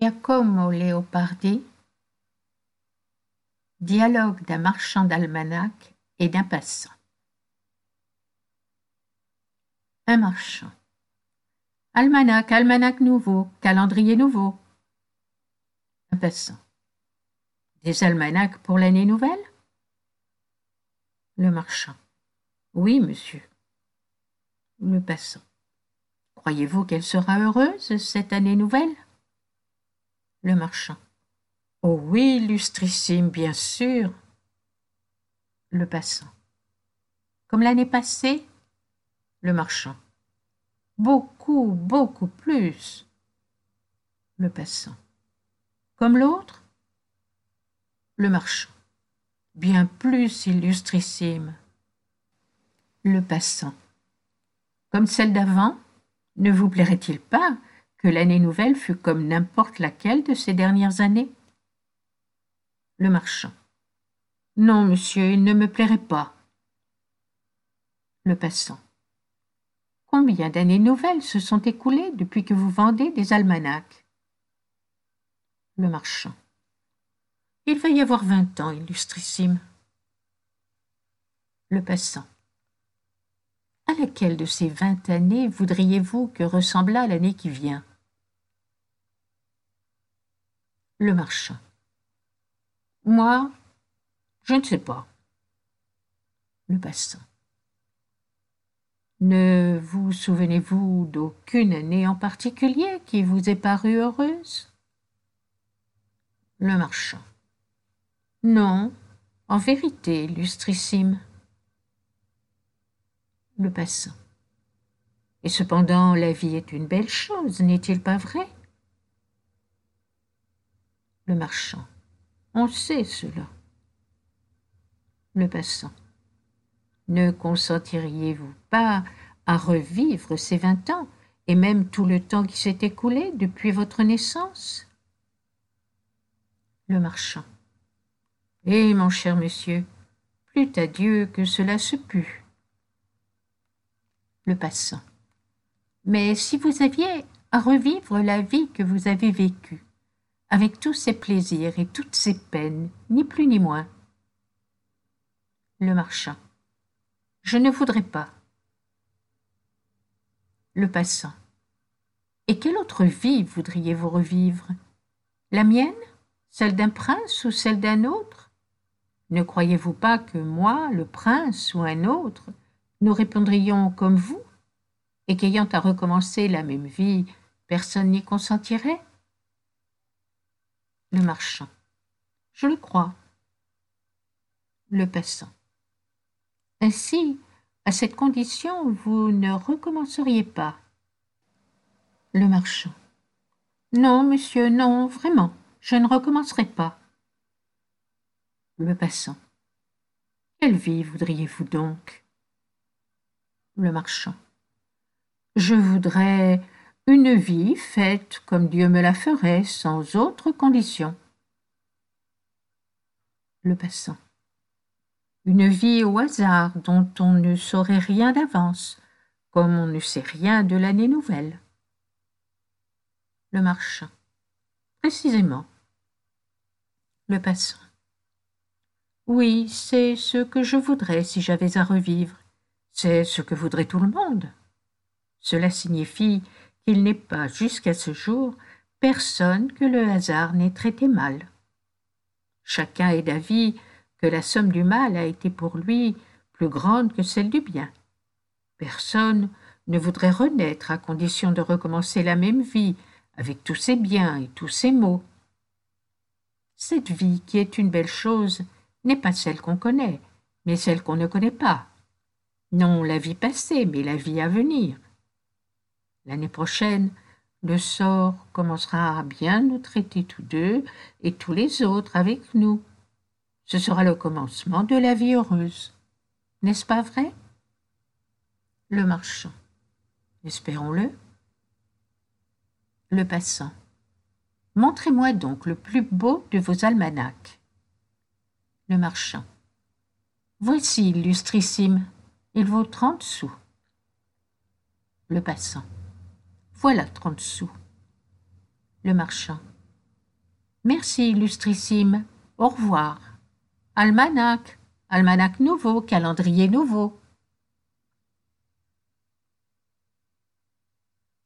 Giacomo Leopardi Dialogue d'un marchand d'almanach et d'un passant. Un marchand. Almanach, almanach nouveau, calendrier nouveau. Un passant. Des almanachs pour l'année nouvelle? Le marchand. Oui, monsieur. Le passant. Croyez-vous qu'elle sera heureuse, cette année nouvelle? Le marchand. Oh oui, illustrissime, bien sûr. Le passant. Comme l'année passée Le marchand. Beaucoup, beaucoup plus. Le passant. Comme l'autre Le marchand. Bien plus, illustrissime. Le passant. Comme celle d'avant Ne vous plairait-il pas que l'année nouvelle fût comme n'importe laquelle de ces dernières années Le marchand. Non, monsieur, il ne me plairait pas. Le passant. Combien d'années nouvelles se sont écoulées depuis que vous vendez des almanachs? Le marchand. Il va y avoir vingt ans, illustrissime. Le passant. À laquelle de ces vingt années voudriez-vous que ressemblât l'année qui vient? Le marchand. Moi, je ne sais pas. Le passant. Ne vous souvenez-vous d'aucune année en particulier qui vous ait paru heureuse? Le marchand. Non, en vérité, illustrissime. Le passant. Et cependant, la vie est une belle chose, n'est-il pas vrai? Le marchand. On sait cela. Le passant. Ne consentiriez-vous pas à revivre ces vingt ans, et même tout le temps qui s'est écoulé depuis votre naissance? Le marchand. Eh, mon cher monsieur, plût à Dieu que cela se pût. Le passant. Mais si vous aviez à revivre la vie que vous avez vécue, avec tous ses plaisirs et toutes ses peines, ni plus ni moins. Le marchand. Je ne voudrais pas. Le passant. Et quelle autre vie voudriez-vous revivre? La mienne? Celle d'un prince ou celle d'un autre? Ne croyez-vous pas que moi, le prince ou un autre, nous répondrions comme vous, et qu'ayant à recommencer la même vie, personne n'y consentirait? Le marchand. Je le crois. Le passant. Ainsi, à cette condition, vous ne recommenceriez pas. Le marchand. Non, monsieur, non, vraiment, je ne recommencerai pas. Le passant. Quelle vie voudriez-vous donc? Le marchand. Je voudrais une vie faite comme Dieu me la ferait, sans autre condition. Le passant une vie au hasard dont on ne saurait rien d'avance, comme on ne sait rien de l'année nouvelle. Le marchand. Précisément. Le passant. Oui, c'est ce que je voudrais si j'avais à revivre. C'est ce que voudrait tout le monde. Cela signifie qu'il n'est pas, jusqu'à ce jour, personne que le hasard n'ait traité mal. Chacun est d'avis que la somme du mal a été pour lui plus grande que celle du bien. Personne ne voudrait renaître à condition de recommencer la même vie avec tous ses biens et tous ses maux. Cette vie qui est une belle chose n'est pas celle qu'on connaît, mais celle qu'on ne connaît pas. Non la vie passée, mais la vie à venir. L'année prochaine, le sort commencera à bien nous traiter tous deux et tous les autres avec nous. Ce sera le commencement de la vie heureuse. N'est-ce pas vrai? Le marchand. Espérons-le. Le passant. Montrez-moi donc le plus beau de vos almanachs. Le marchand. Voici, illustrissime. Il vaut trente sous. Le passant. Voilà trente sous? Le marchand. Merci, illustrissime. Au revoir. Almanach, almanach nouveau, calendrier nouveau.